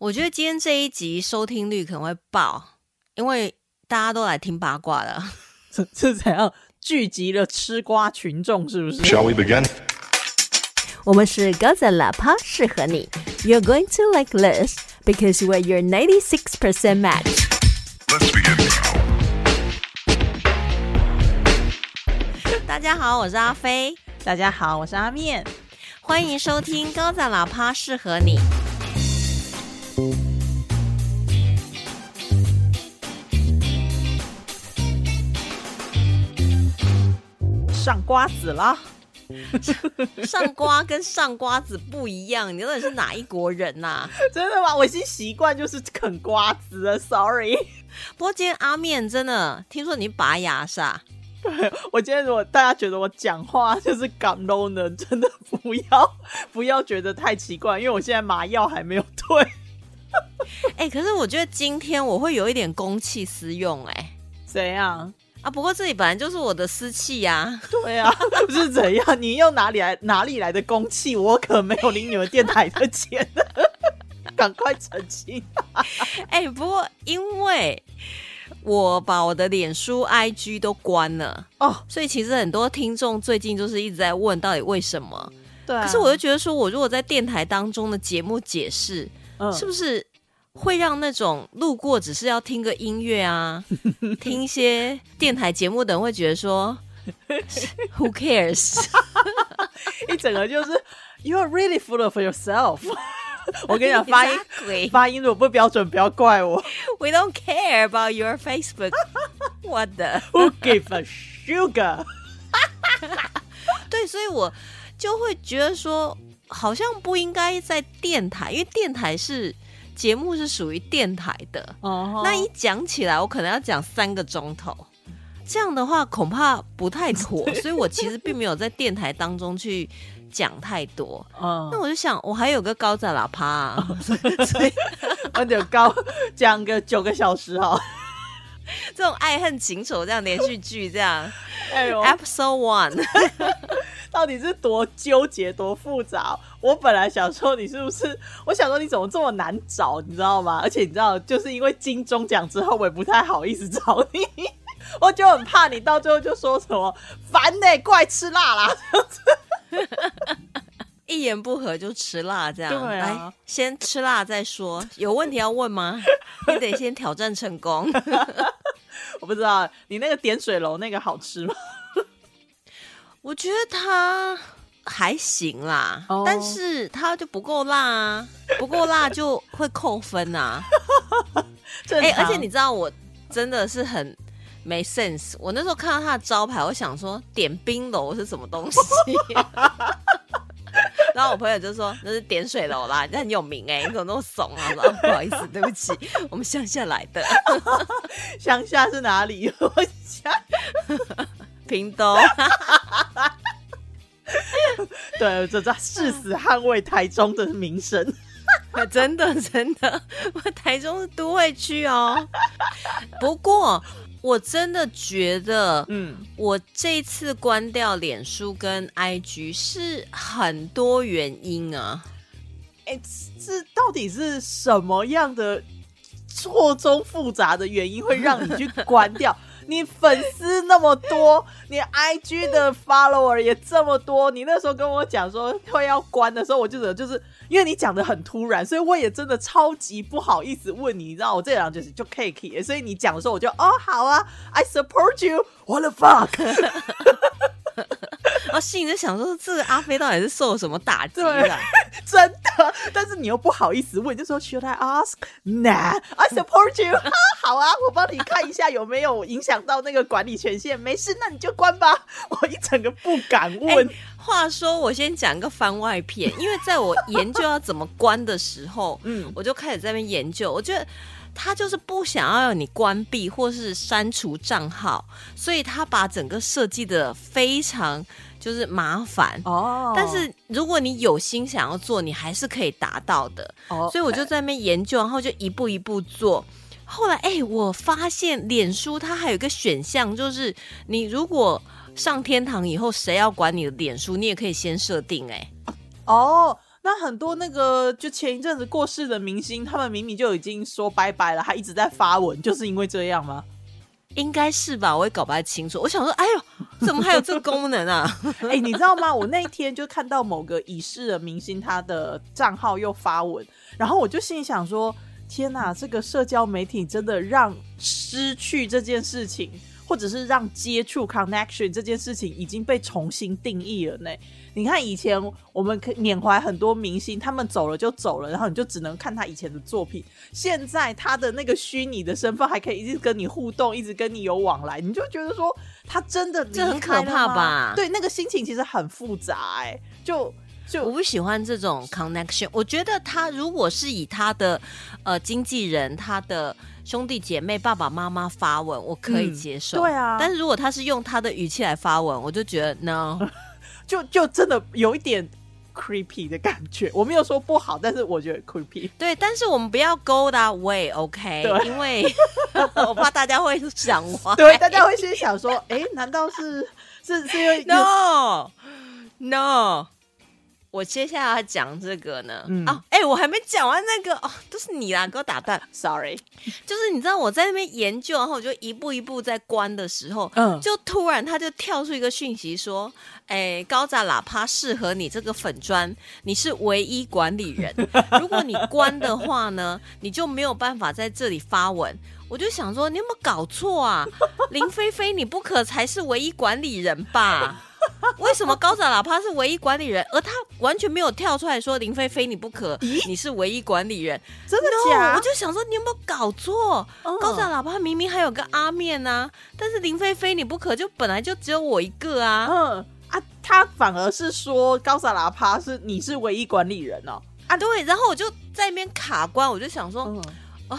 我觉得今天这一集收听率可能会爆，因为大家都来听八卦了。这这怎样聚集了吃瓜群众？是不是？Shall we begin? 我们是高赞喇叭，适合你。You're going to like this because we're your 96% match. Let's begin. 大家好，我是阿飞，大家好，我是阿面。欢迎收听高赞喇叭适合你。上瓜子啦！上瓜跟上瓜子不一样，你到底是哪一国人呐、真的吗？我已经习惯就是啃瓜子了，sorry。不过今天阿面真的听说你拔牙是吧？我今天如果大家觉得我讲话就是港 low 呢，真的不要不要觉得太奇怪，因为我现在麻药还没有退。哎、可是我觉得今天我会有一点公器私用哎、怎样？啊，不过这里本来就是我的私器呀、对啊，是怎样？你用哪里来哪里来的公器？我可没有领你们电台的钱，赶快澄清。哎、不过因为我把我的脸书、IG 都关了，哦，所以其实很多听众最近就是一直在问到底为什么。对、啊，可是我就觉得说，我如果在电台当中的节目解释，嗯是不是会让那种路过只是要听个音乐啊，听一些电台节目的人会觉得说，Who cares？一整个就是 You are really full of yourself。我跟你讲，发音.发音如果不标准，不要怪我。We don't care about your Facebook. What the？Who give a sugar？对，所以我就会觉得说，好像不应该在电台，因为电台是节目是属于电台的。哦那一讲起来，我可能要讲三个钟头，这样的话恐怕不太妥，所以我其实并没有在电台当中去讲太多。嗯那，我就想，我还有个高赞喇叭、啊，所以我就高讲个九个小时哈。这种爱恨情仇这样连续剧这样哎呦，，Episode One，到底是多纠结、多复杂？我本来想说你是不是，我想说你怎么这么难找，你知道吗？而且你知道，就是因为金钟奖之后，我也不太好意思找你，我就很怕你到最后就说什么烦呢、过来吃辣啦。一言不合就吃辣这样。对啊来先吃辣再说。有问题要问吗？你得先挑战成功。我不知道你那个点水楼那个好吃吗？我觉得它还行啦，哦但是它就不够辣啊，不够辣就会扣分啊。哎、而且你知道我真的是很没 sense。我那时候看到它的招牌，我想说点冰楼是什么东西。然后我朋友就说那是点水楼啦，那很有名哎、你怎么那么怂啊？我说、哦、不好意思，对不起，我们乡下来的，乡下是哪里？我想，屏东。对，这这誓死捍卫台中的名声。真的真的，我台中是都会区哦。不过我真的觉得，嗯，我这次关掉脸书跟 IG 是很多原因啊。哎、这到底是什么样的错综复杂的原因会让你去 关掉？你粉丝那么多，你 IG 的 follower 也这么多，你那时候跟我讲说会要关的时候，我就觉得就是因为你讲的很突然，所以我也真的超级不好意思问你，你知道我这样就是就 cake，所以你讲的时候我就哦好啊，I support you，what the fuck。然后心里就想说，这个阿飞到底是受了什么打击对啊？真的，但是你又不好意思问，就说 Should I ask? Nah, I support you 啊。好啊，我帮你看一下有没有影响到那个管理权限。没事，那你就关吧。我一整个不敢问。话说，我先讲个番外篇，因为在我研究要怎么关的时候，嗯我就开始在那边研究，我觉得。他就是不想要你关闭或是删除账号，所以他把整个设计的非常就是麻烦。哦但是如果你有心想要做，你还是可以达到的。哦所以我就在那边研究，然后就一步一步做。后来，哎、我发现脸书它还有一个选项，就是你如果上天堂以后，谁要管你的脸书，你也可以先设定、哎，哦，那很多那个就前一阵子过世的明星，他们明明就已经说拜拜了，还一直在发文，就是因为这样吗？应该是吧，我也搞不太清楚。我想说，哎呦，怎么还有这个功能啊？哎、你知道吗？我那一天就看到某个已逝的明星，他的账号又发文，然后我就心里想说：天哪，这个社交媒体真的让失去这件事情，或者是让接触 connection 这件事情已经被重新定义了呢。你看以前我们缅怀很多明星，他们走了就走了，然后你就只能看他以前的作品。现在他的那个虚拟的身份还可以一直跟你互动，一直跟你有往来，你就觉得说他真的这很可怕吧对，那个心情其实很复杂、哎，就我不喜欢这种 connection。我觉得他如果是以他的呃经纪人、他的兄弟姐妹、爸爸妈妈发文，我可以嗯接受。对啊但是如果他是用他的语气来发文，我就觉得 no。就就真的有一点 creepy 的感觉。我没有说不好，但是我觉得 creepy。对，但是我们不要 go that way，OK？、对因为 我怕大家会想歪。对，大家会先想说，哎、难道是是是因为 No No，我接下来要讲这个呢。嗯哦，哎、我还没讲完那个哦，都是你啦，给我打断。sorry，就是你知道我在那边研究，然后我就一步一步在关的时候，嗯就突然他就跳出一个讯息说：“哎，高炸喇叭适合你这个粉砖，你是唯一管理人。如果你关的话呢，你就没有办法在这里发文。”我就想说，你有没有搞错啊？林菲菲，你不可才是唯一管理人吧？为什么高炸喇叭是唯一管理人，而他完全没有跳出来说林菲菲你不可，你是唯一管理人？真的 No，假我就想说你有没有搞错？嗯高炸喇叭明明还有个阿面啊、但是林菲菲你不可就本来就只有我一个啊。嗯啊，他反而是说高萨喇叭是你是唯一管理人哦。啊，对，然后我就在那边卡关，我就想说，嗯哦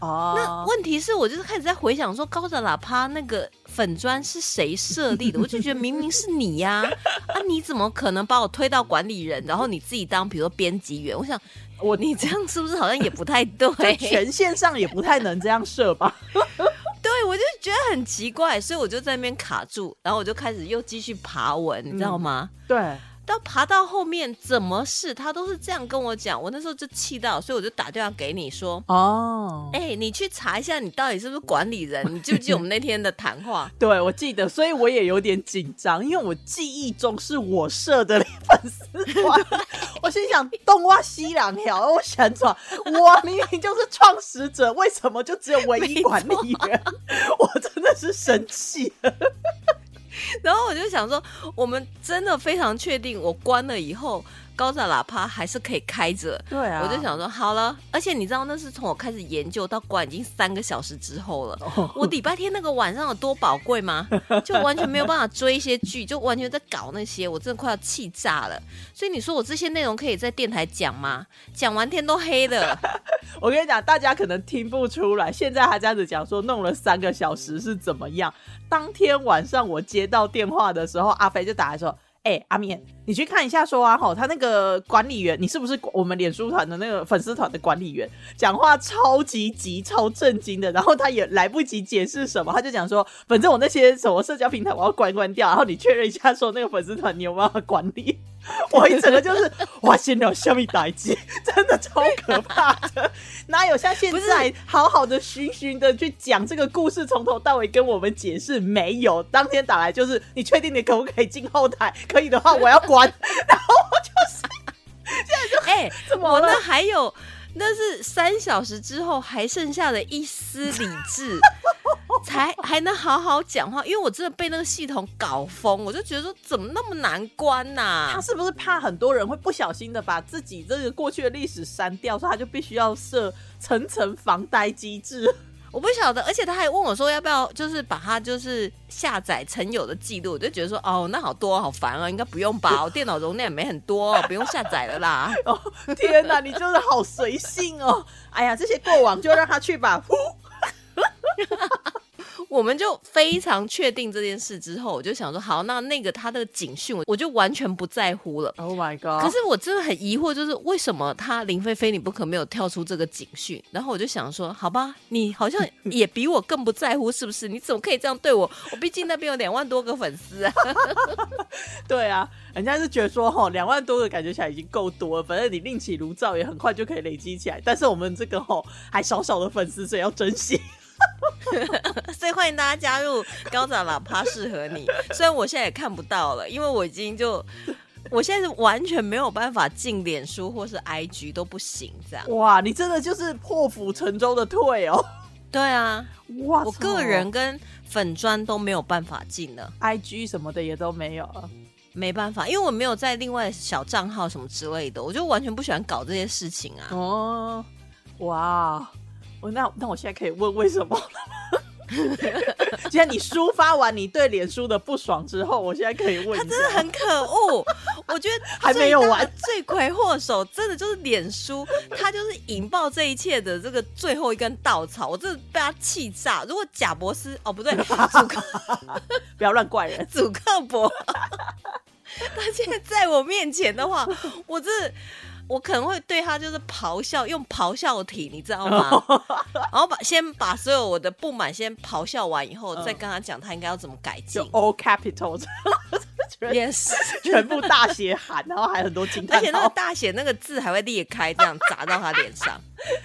哦，那问题是我就是开始在回想说高的喇叭那个粉砖是谁设立的，我就觉得明明是你呀、啊，你怎么可能把我推到管理人，然后你自己当比如说编辑员？我想我你这样是不是好像也不太对？就权限上也不太能这样设吧？对，我就觉得很奇怪，所以我就在那边卡住，然后我就开始又继续爬文，你知道吗？对，到爬到后面，怎么是他都是这样跟我讲，我那时候就气到，所以我就打电话给你说，哦，哎、你去查一下，你到底是不是管理人？你记不记得我们那天的谈话？对，我记得，所以我也有点紧张，因为我记忆中是我设的粉丝团，我心想东挖西两条，我想说，我明明就是创始者，为什么就只有唯一管理员？我真的是生气了。然后我就想说，我们真的非常确定，我关了以后，高炸喇叭还是可以开着。对啊我就想说好了，而且你知道那是从我开始研究到关已经三个小时之后了。哦我礼拜天那个晚上有多宝贵吗？就完全没有办法追一些剧，就完全在搞那些，我真的快要气炸了。所以你说我这些内容可以在电台讲吗？讲完天都黑了。我跟你讲，大家可能听不出来，现在还这样子讲说弄了三个小时是怎么样。当天晚上我接到电话的时候，阿飞就打来说：“哎、阿面，你去看一下，说啊，吼，他那个管理员，你是不是我们脸书团的那个粉丝团的管理员？讲话超级急、超震惊的，然后他也来不及解释什么，他就讲说，反正我那些什么社交平台我要关关掉，然后你确认一下，说那个粉丝团你有没有管理？我一整个就是哇，先聊下面打击，真的超可怕的，哪有像现在好好的循循的去讲这个故事，从头到尾跟我们解释？没有，当天打来就是你确定你可不可以进后台？可以的话，我要管。然后我就是哎、怎么了我那还有，那是三小时之后还剩下的一丝理智，才还能好好讲话。因为我真的被那个系统搞疯，我就觉得说怎么那么难关呐、他是不是怕很多人会不小心的把自己这个过去的历史删掉，所以他就必须要设层层防呆机制？我不晓得，而且他还问我说要不要，就是把它就是下载曾有的记录，我就觉得说哦，那好多好烦啊，应该不用吧，我 电脑容量也没很多，不用下载了啦。哦，天哪，你真的好随性哦！哎呀，这些过往就让他去吧。呼，我们就非常确定这件事之后，我就想说，好，那那个他的警讯，我就完全不在乎了。Oh my god！可是我真的很疑惑，就是为什么他林菲菲你不可没有跳出这个警讯？然后我就想说，好吧，你好像 也比我更不在乎，是不是？你怎么可以这样对我？我毕竟那边有两万多个粉丝啊。对啊，人家是觉得说吼，两万多个感觉起来已经够多了，反正你另起炉灶也很快就可以累积起来。但是我们这个吼还少少的粉丝，所以要珍惜。所以欢迎大家加入高掌喇叭适合你。虽然我现在也看不到了，因为我已经就。我现在是完全没有办法进脸书或是 IG 都不行，这样。哇，你真的就是破釜沉舟的退哦！对啊，哇，我个人跟粉砖都没有办法进了，IG 什么的也都没有了。没办法，因为我没有在另外小账号什么之类的，我就完全不喜欢搞这些事情啊。哦，哇，我那那我现在可以问为什么了吗？既然你抒发完你对脸书的不爽之后，我现在可以问，他真的很可恶，我觉得还没有完罪魁祸首真的就是脸书，他就是引爆这一切的这个最后一根稻草，我真的被他气炸。如果贾博士哦不对，祖克不要乱怪人。主客博，他现在在我面前的话，我真的。我可能会对他就是咆哮，用咆哮体，你知道吗？然后把先把所有我的不满先咆哮完以后，嗯再跟他讲他应该要怎么改进就。all capital，全 Yes，全部大写喊，然后还很多惊而且那个号，大写那个字还会裂开，这样砸到他脸上，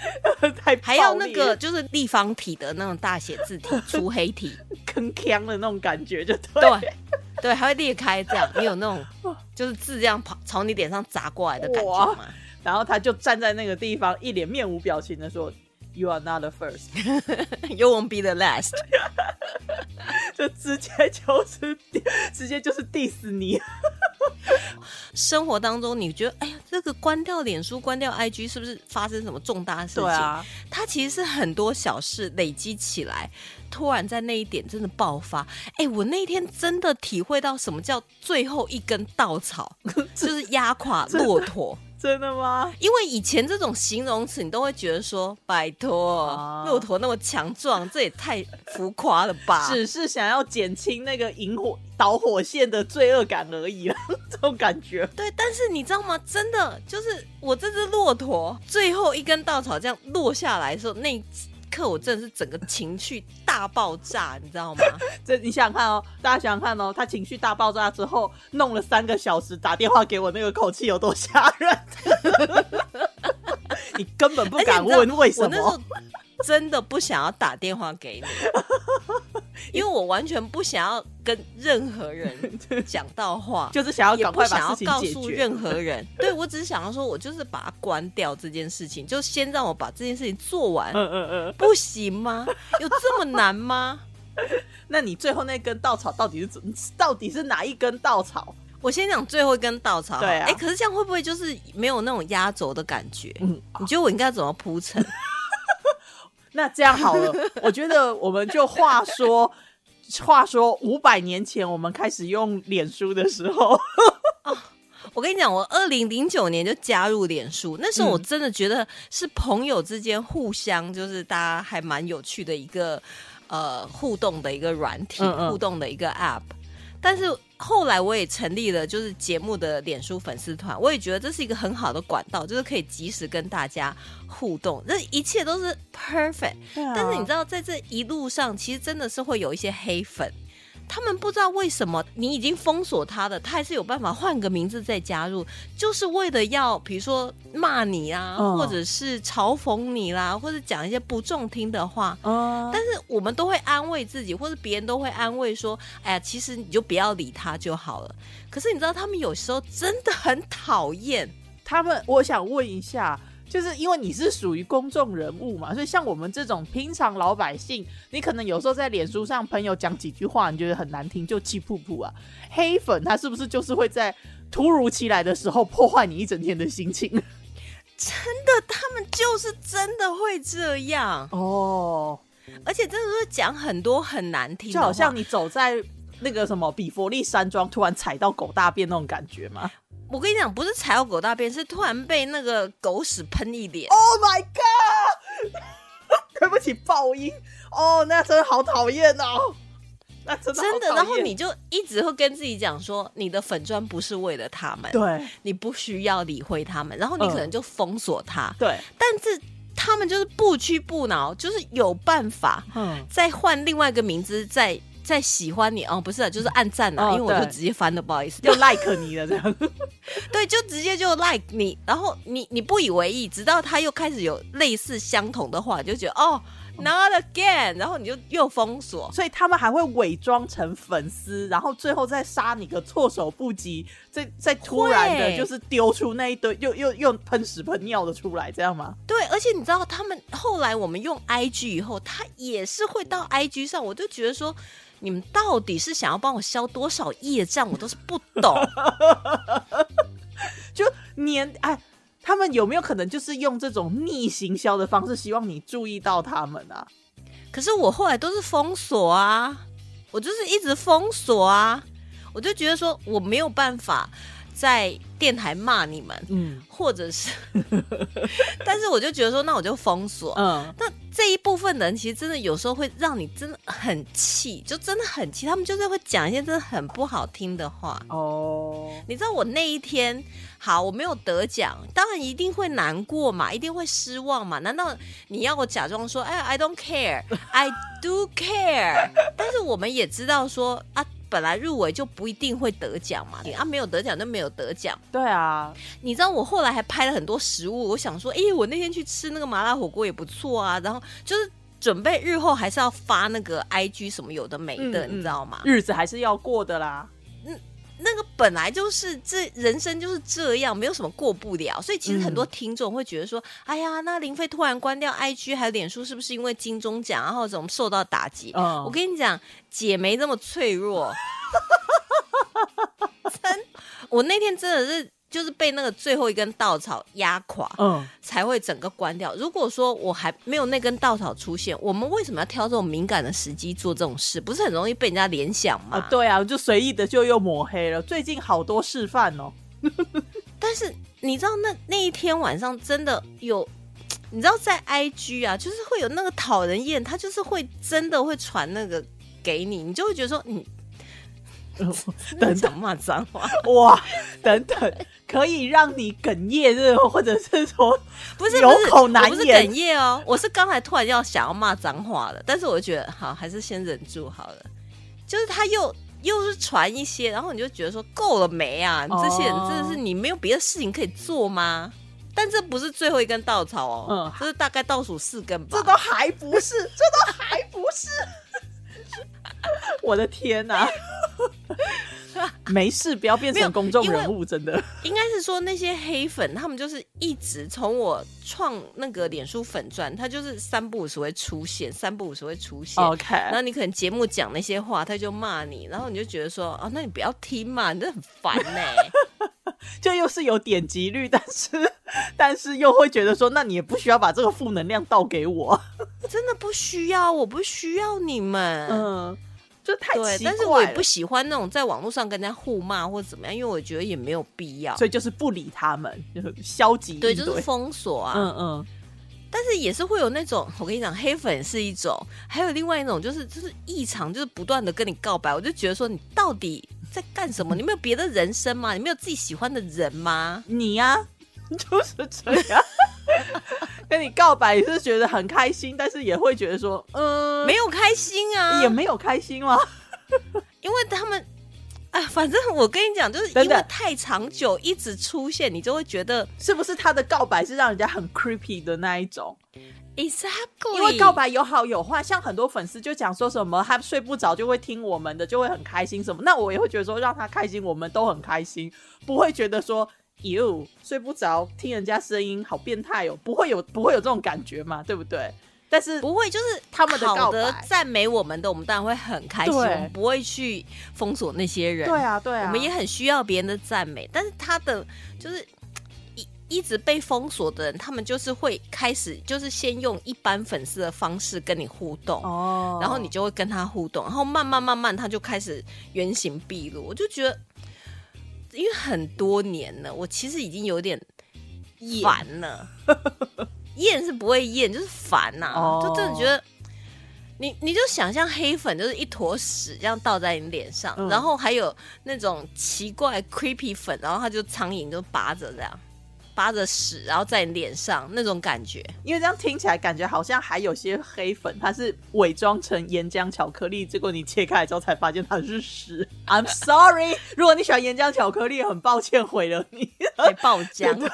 太还要那个就是立方体的那种大写字体，粗黑体，铿锵的那种感觉，就对。对对，还会裂开，这样你有那种就是字这样跑朝你脸上砸过来的感觉吗？然后他就站在那个地方，一脸面无表情的说：“You are not the first。You won't be the last。”就直接就是直接就是 diss 你。生活当中，你觉得哎呀，这个关掉脸书、关掉 IG，是不是发生什么重大事情？对啊，它其实是很多小事累积起来，突然在那一点真的爆发。哎，我那天真的体会到什么叫最后一根稻草，就是压垮骆驼。真的吗？因为以前这种形容词，你都会觉得说，拜托啊，骆驼那么强壮，这也太浮夸了吧？只是想要减轻那个引火导火线的罪恶感而已啦，这种感觉。对，但是你知道吗？真的就是我这只骆驼最后一根稻草这样落下来的时候，那一刻我真的是整个情绪大爆炸，你知道吗？这你想想看哦，大家想想看哦，他情绪大爆炸之后，弄了三个小时打电话给我，那个口气有多吓人？你根本不敢问为什么。真的不想要打电话给你，因为我完全不想要跟任何人 讲到话。就是想要也不赶快想要告把事情解决。诉任何人，对我只是想要说，我就是把它关掉这件事情，就先让我把这件事情做完，嗯嗯嗯，不行吗？有这么难吗？那你最后那根稻草到底是怎？到底是哪一根稻草？我先讲最后一根稻草哎、可是这样会不会就是没有那种压轴的感觉？嗯，你觉得我应该怎么铺陈？那这样好了，我觉得我们就话说，话说五百年前我们开始用脸书的时候，我跟你讲，我二零零九年就加入脸书，那时候我嗯真的觉得是朋友之间互相就是大家还蛮有趣的一个呃互动的一个软体，嗯嗯互动的一个 App。但是后来我也成立了就是节目的脸书粉丝团，我也觉得这是一个很好的管道，就是可以及时跟大家互动，这一切都是 perfect。但是你知道，在这一路上，其实真的是会有一些黑粉，他们不知道为什么你已经封锁他的，他还是有办法换个名字再加入，就是为了要比如说骂你啊，嗯或者是嘲讽你啦，或者讲一些不中听的话。哦，但是我们都会安慰自己，或者别人都会安慰说：“哎呀，其实你就不要理他就好了。”可是你知道，他们有时候真的很讨厌。他们，我想问一下，就是因为你是属于公众人物嘛，所以像我们这种平常老百姓，你可能有时候在脸书上朋友讲几句话，你觉得很难听，就气噗噗啊。黑粉他是不是就是会在突如其来的时候破坏你一整天的心情？真的，他们就是真的会这样，哦，而且真的是讲很多很难听，就好像你走在那个什么比佛利山庄，突然踩到狗大便那种感觉吗我跟你讲，不是踩到狗大便，是突然被那个狗屎喷一脸。？Oh my god！对不起，起爆音，哦，那真的好讨厌哦，那真的真的，然后你就一直会跟自己讲说，你的粉砖不是为了他们，对。你不需要理会他们，然后你可能就封锁他，对，但是他们就是不屈不挠，就是有办法嗯，再换另外一个名字，再再喜欢你哦，不是啊，就是按赞啊，哦因为我就直接翻了，不好意思，就 like 你了这样，对，就直接就 like 你，然后你你不以为意，直到他又开始有类似相同的话，你就觉得哦，not again，然后你就又封锁。所以他们还会伪装成粉丝，然后最后再杀你个措手不及，再再突然的就是丢出那一堆又又又喷屎喷尿的出来，这样吗？对，而且你知道，他们后来我们用 IG 以后，他也是会到 IG 上，我就觉得说，你们到底是想要帮我消多少业障，我都是不懂。就年哎，他们有没有可能就是用这种逆行销的方式，希望你注意到他们啊？可是我后来都是封锁啊，我就是一直封锁啊，我就觉得说我没有办法在电台骂你们，嗯或者是，但是我就觉得说，那我就封锁。嗯，那这一部分的人，其实真的有时候会让你真的很气，就真的很气。他们就是会讲一些真的很不好听的话。哦，你知道我那一天，好，我没有得奖，当然一定会难过嘛，一定会失望嘛。难道你要我假装说，哎，I don't care，I do care？但是我们也知道说啊，本来入围就不一定会得奖嘛，你啊，没有得奖就没有得奖。对啊，你知道我后来还拍了很多食物，我想说，哎、我那天去吃那个麻辣火锅也不错啊，然后就是准备日后还是要发那个 IG 什么有的没的，嗯你知道吗？日子还是要过的啦。那个本来就是这人生就是这样，没有什么过不了，所以其实很多听众会觉得说，哎呀，那林飞突然关掉 IG 还有脸书，是不是因为金钟奖然后怎么受到打击？嗯我跟你讲，姐没这么脆弱，真，我那天真的是就是被那个最后一根稻草压垮。嗯，才会整个关掉。如果说我还没有那根稻草出现，我们为什么要挑这种敏感的时机做这种事？不是很容易被人家联想吗？啊，对啊，就随意的就又抹黑了。最近好多示范哦。但是你知道那那一天晚上真的有，你知道在 IG 啊，就是会有那个讨人厌，他就是会真的会传那个给你，你就会觉得说你等等骂脏话，哇，等等，可以让你哽咽，这种或者是说不是不是口难我不是言哽咽哦，我是刚才突然要想要骂脏话了，但是我就觉得好，还是先忍住好了。就是他又又是传一些，然后你就觉得说够了没啊？你这些人哦真的是你没有别的事情可以做吗？但这不是最后一根稻草哦，嗯这是大概倒数四根吧。这都还不是，这都还不是。我的天哪、没事，不要变成公众人物，真的。应该是说那些黑粉，他们就是一直从我创那个脸书粉钻，他就是三不五时会出现，三不五时会出现。OK，然后你可能节目讲那些话，他就骂你，然后你就觉得说，哦，那你不要听嘛，你这很烦呢、就又是有点击率，但是 但是又会觉得说，那你也不需要把这个负能量倒给我。真的不需要，我不需要你们。嗯，就太对，奇怪了。但是我也不喜欢那种在网络上跟人家互骂或者怎么样，因为我觉得也没有必要。所以就是不理他们，就是消极对，就是封锁啊。嗯嗯，但是也是会有那种，我跟你讲，黑粉是一种，还有另外一种就是就是异常，就是不断的跟你告白，我就觉得说你到底在干什么？你没有别的人生吗？你没有自己喜欢的人吗？你呀、就是这样。跟你告白也是觉得很开心，但是也会觉得说，嗯，没有开心啊，也没有开心吗？因为他们。哎，反正我跟你讲，就是因为太长久一直出现，你就会觉得是不是他的告白是让人家很 creepy 的那一种？exactly，因为告白有好有坏，像很多粉丝就讲说什么他睡不着就会听我们的，就会很开心什么。那我也会觉得说让他开心，我们都很开心，不会觉得说 you 睡不着听人家声音好变态哦，不会有不会有这种感觉嘛，对不对？但是不会，就是他们的告好的白赞美我们的，我们当然会很开心，我们不会去封锁那些人。对啊对啊，我们也很需要别人的赞美，但是他的就是一一直被封锁的人，他们就是会开始就是先用一般粉丝的方式跟你互动。哦，然后你就会跟他互动，然后慢慢慢慢他就开始原形毕露。我就觉得，因为很多年了，我其实已经有点烦了。厌是不会厌，就是烦呐、哦就真的觉得。你你就想象黑粉就是一坨屎这样倒在你脸上，嗯然后还有那种奇怪 creepy 粉，然后他就苍蝇就拔着这样，扒着屎，然后在你脸上那种感觉。因为这样听起来感觉好像还有些黑粉，它是伪装成岩浆巧克力，结果你切开来之后才发现它是屎。I'm sorry，如果你喜欢岩浆巧克力，很抱歉毁了你。还爆浆，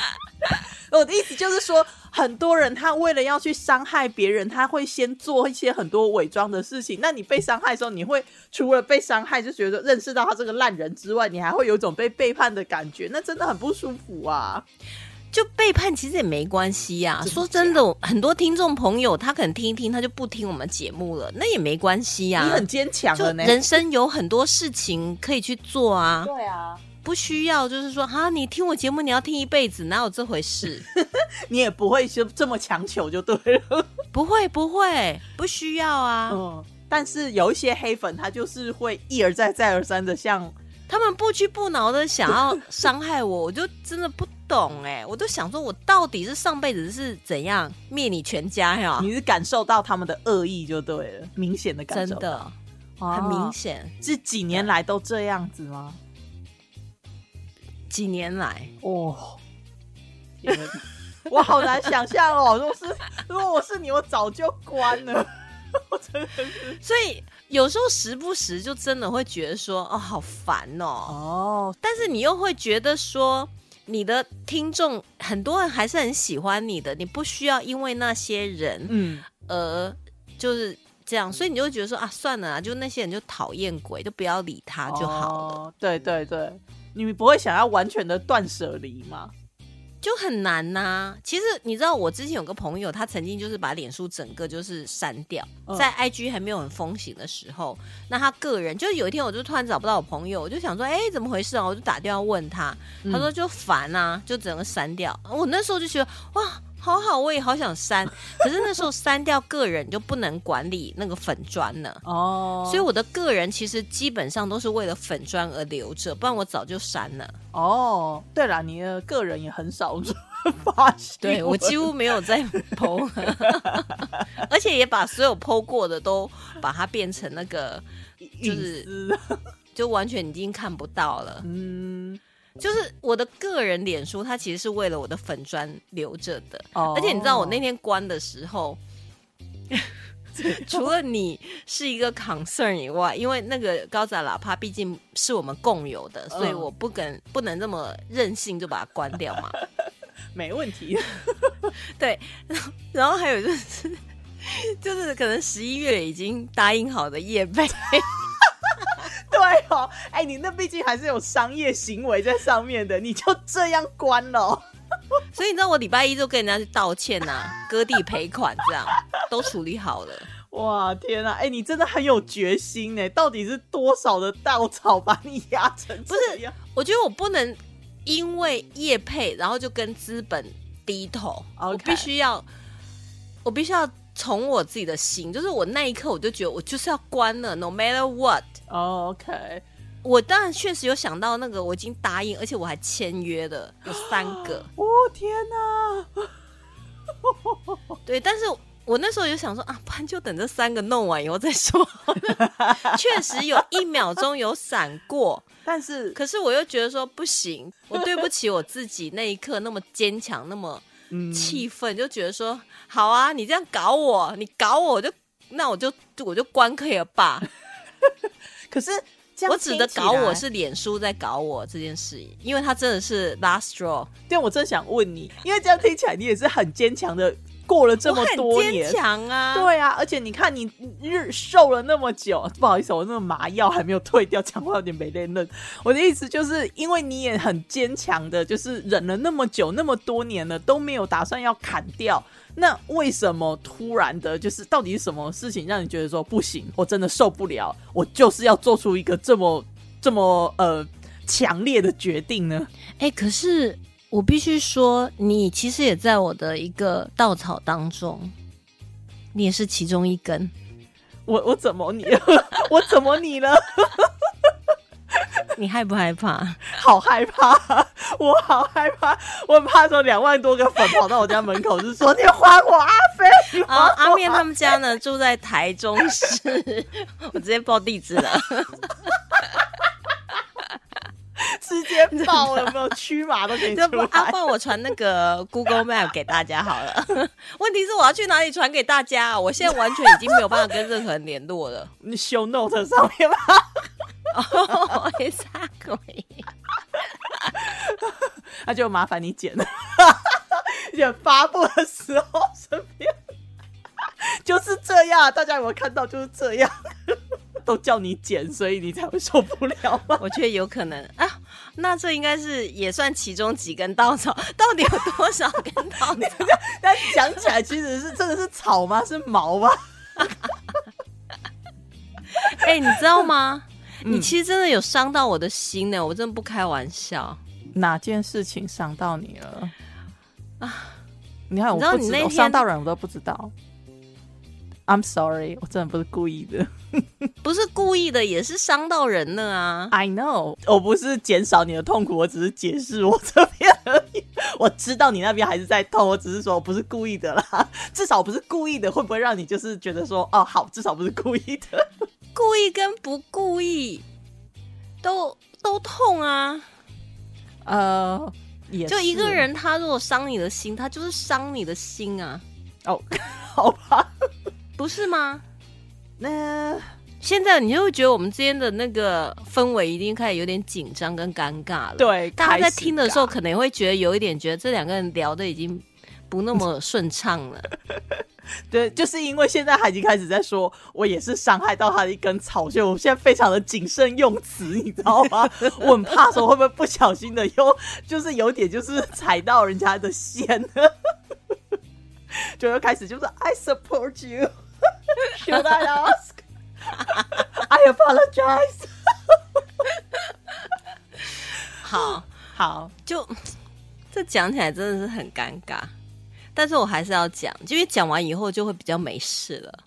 我的意思就是说，很多人他为了要去伤害别人，他会先做一些很多伪装的事情。那你被伤害的时候，你会除了被伤害，就觉得认识到他这个烂人之外，你还会有一种被背叛的感觉，那真的很不舒服啊。就背叛其实也没关系呀、说真的，很多听众朋友他可能听一听，他就不听我们节目了，那也没关系呀、你很坚强的呢。人生有很多事情可以去做啊，对啊，不需要就是说啊，你听我节目你要听一辈子，哪有这回事？你也不会就这么强求就对了。不会不会，不需要啊。嗯，但是有一些黑粉，他就是会一而再再而三的像他们不屈不挠的想要伤害我，我就真的不懂哎、我都想说，我到底是上辈子是怎样灭你全家呀？你是感受到他们的恶意就对了，明显的感受到，真的哦很明显，是几年来都这样子吗？几年来。哦，我好难想象哦。如果是如果我是你，我早就关了。我真的是所以有时候时不时就真的会觉得说，哦，好烦哦。哦，但是你又会觉得说，你的听众很多人还是很喜欢你的，你不需要因为那些人嗯，而就是这样，所以你就会觉得说啊，算了啊，就那些人就讨厌鬼，就不要理他就好了，哦。对对对，你不会想要完全的断舍离吗？就很难呐、其实你知道，我之前有个朋友，他曾经就是把脸书整个就是删掉，嗯在 IG 还没有很风行的时候，那他个人就是有一天我就突然找不到我朋友，我就想说，哎，怎么回事啊？我就打电话问他，他说就烦啊，就整个删掉。我那时候就觉得哇。好好，我也好想删，可是那时候删掉个人就不能管理那个粉砖了，哦，所以我的个人其实基本上都是为了粉砖而留着，不然我早就删了。哦，对了，你的个人也很少发现，对我几乎没有在剖，而且也把所有剖过的都把它变成那个，就是就完全已经看不到了。嗯，就是我的个人脸书，它其实是为了我的粉砖留着的。哦而且你知道，我那天关的时候，除了你是一个 concern 以外，因为那个高仔喇叭毕竟是我们共有的，所以嗯我不敢不能这么任性就把它关掉嘛。没问题。对，然后还有就是，就是可能十一月已经答应好的夜配，对哦，哎，你那毕竟还是有商业行为在上面的，你就这样关了哦、所以你知道我礼拜一就跟人家去道歉呐、割地赔款这样都处理好了。哇，天啊！哎、你真的很有决心呢。到底是多少的稻草把你压成不是？我觉得我不能因为业配，然后就跟资本低头。我必须要，我必须要从我自己的心，就是我那一刻我就觉得我就是要关了，no matter what。哦 OK，我当然确实有想到那个我已经答应，而且我还签约的有三个，哦天哪！对，但是。我那时候就想说啊，不然就等这三个弄完以后再说。确实有一秒钟有闪过，但是，可是我又觉得说不行，我对不起我自己那一刻那么坚强，那么嗯，气愤，就觉得说好啊，你这样搞我，你搞我，我就那我就我就关可以了吧？可是这样我指的搞我是脸书在搞我这件事，因为他真的是 last straw，对我正想问你，因为这样听起来你也是很坚强的，过了这么多年坚。强啊，对啊，而且你看你日瘦了那么久，不好意思，我那个麻药还没有退掉，讲话有点没练嫩。我的意思就是，因为你也很坚强的，就是忍了那么久，那么多年了，都没有打算要砍掉。那为什么突然的，就是到底是什么事情让你觉得说不行，我真的受不了，我就是要做出一个这么这么呃强烈的决定呢？哎、可是我必须说，你其实也在我的一个稻草当中，你也是其中一根。我我怎么你了？我怎么你了？你害不害怕？好害怕，我好害怕，我很怕说两万多个粉跑到我家门口，就说你还我阿飞。啊，我阿面他们家呢住在台中市，我直接报地址了。直接爆了，有没有区码都给你出来不？然我传那个 Google Map 给大家好了。问题是我要去哪里传给大家、啊？我现在完全已经没有办法跟任何人联络了。你 show note 上面吧。哦，exactly。那就麻烦你剪了，剪发布的时候身边，就是这样。大家有没有看到？就是这样，都叫你剪，所以你才会受不了吗？我觉得有可能啊，那这应该是也算其中几根稻草，到底有多少根稻草？但讲起来，其实是真的是草吗？是毛吗？哎、你知道吗？嗯你其实真的有伤到我的心呢，我真的不开玩笑。哪件事情伤到你了啊？你看，我不知道，你那天伤到人我都不知道。I'm sorry，我真的不是故意的。不是故意的，也是伤到人了啊！I know，我不是减少你的痛苦，我只是解释我这边而已。我知道你那边还是在痛，我只是说我不是故意的啦。至少不是故意的，会不会让你就是觉得说，哦，好，至少不是故意的。故意跟不故意都都痛啊！呃，也就一个人，他如果伤你的心，他就是伤你的心啊，哦，好吧，不是吗？那、现在你就会觉得我们之间的那个氛围一定开始有点紧张跟尴尬了。，对，大家在听的时候可能会觉得有一点觉得这两个人聊的已经不那么顺畅了。对，就是因为现在他已经开始在说，我也是伤害到他的一根草，所以我现在非常的谨慎用词，你知道吗？我很怕说会不会不小心的又就是有点就是踩到人家的线，就又开始就是 I support you, should I ask? I apologize. 好，好，就这讲起来真的是很尴尬，但是我还是要讲，因为讲完以后就会比较没事了。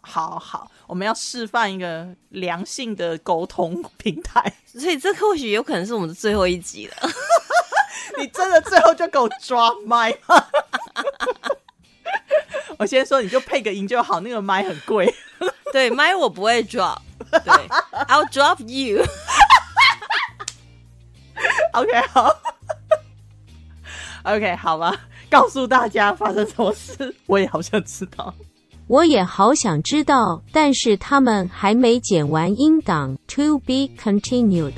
好好，我们要示范一个良性的沟通平台。所以这或许有可能是我们的最后一集了。你真的最后就给我抓麦吗？我先说，你就配个音就好，那个麦很贵。对，麦我不会 drop，对，I'll drop you。OK，好，OK，好吧，告诉大家发生什么事，我也好想知道。我也好想知道，但是他们还没剪完音档，To be continued。